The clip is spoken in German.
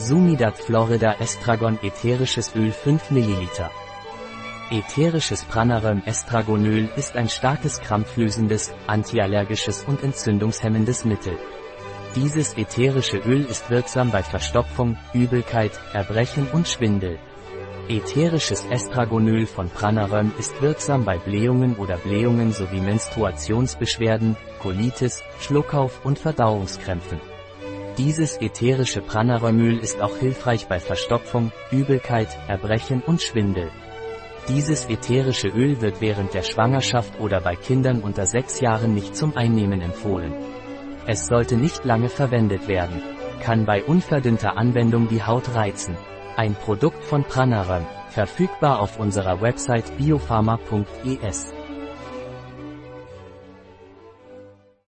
Sumidat Florida Estragon ätherisches Öl 5 ml. Ätherisches Pranaröm Estragonöl ist ein starkes krampflösendes, antiallergisches und entzündungshemmendes Mittel. Dieses ätherische Öl ist wirksam bei Verstopfung, Übelkeit, Erbrechen und Schwindel. Ätherisches Estragonöl von Pranaröm ist wirksam bei Blähungen oder Blähungen sowie Menstruationsbeschwerden, Colitis, Schluckauf und Verdauungskrämpfen. Dieses ätherische Pranarömöl ist auch hilfreich bei Verstopfung, Übelkeit, Erbrechen und Schwindel. Dieses ätherische Öl wird während der Schwangerschaft oder bei Kindern unter 6 Jahren nicht zum Einnehmen empfohlen. Es sollte nicht lange verwendet werden. Kann bei unverdünnter Anwendung die Haut reizen. Ein Produkt von Pranaram, verfügbar auf unserer Website biopharma.es.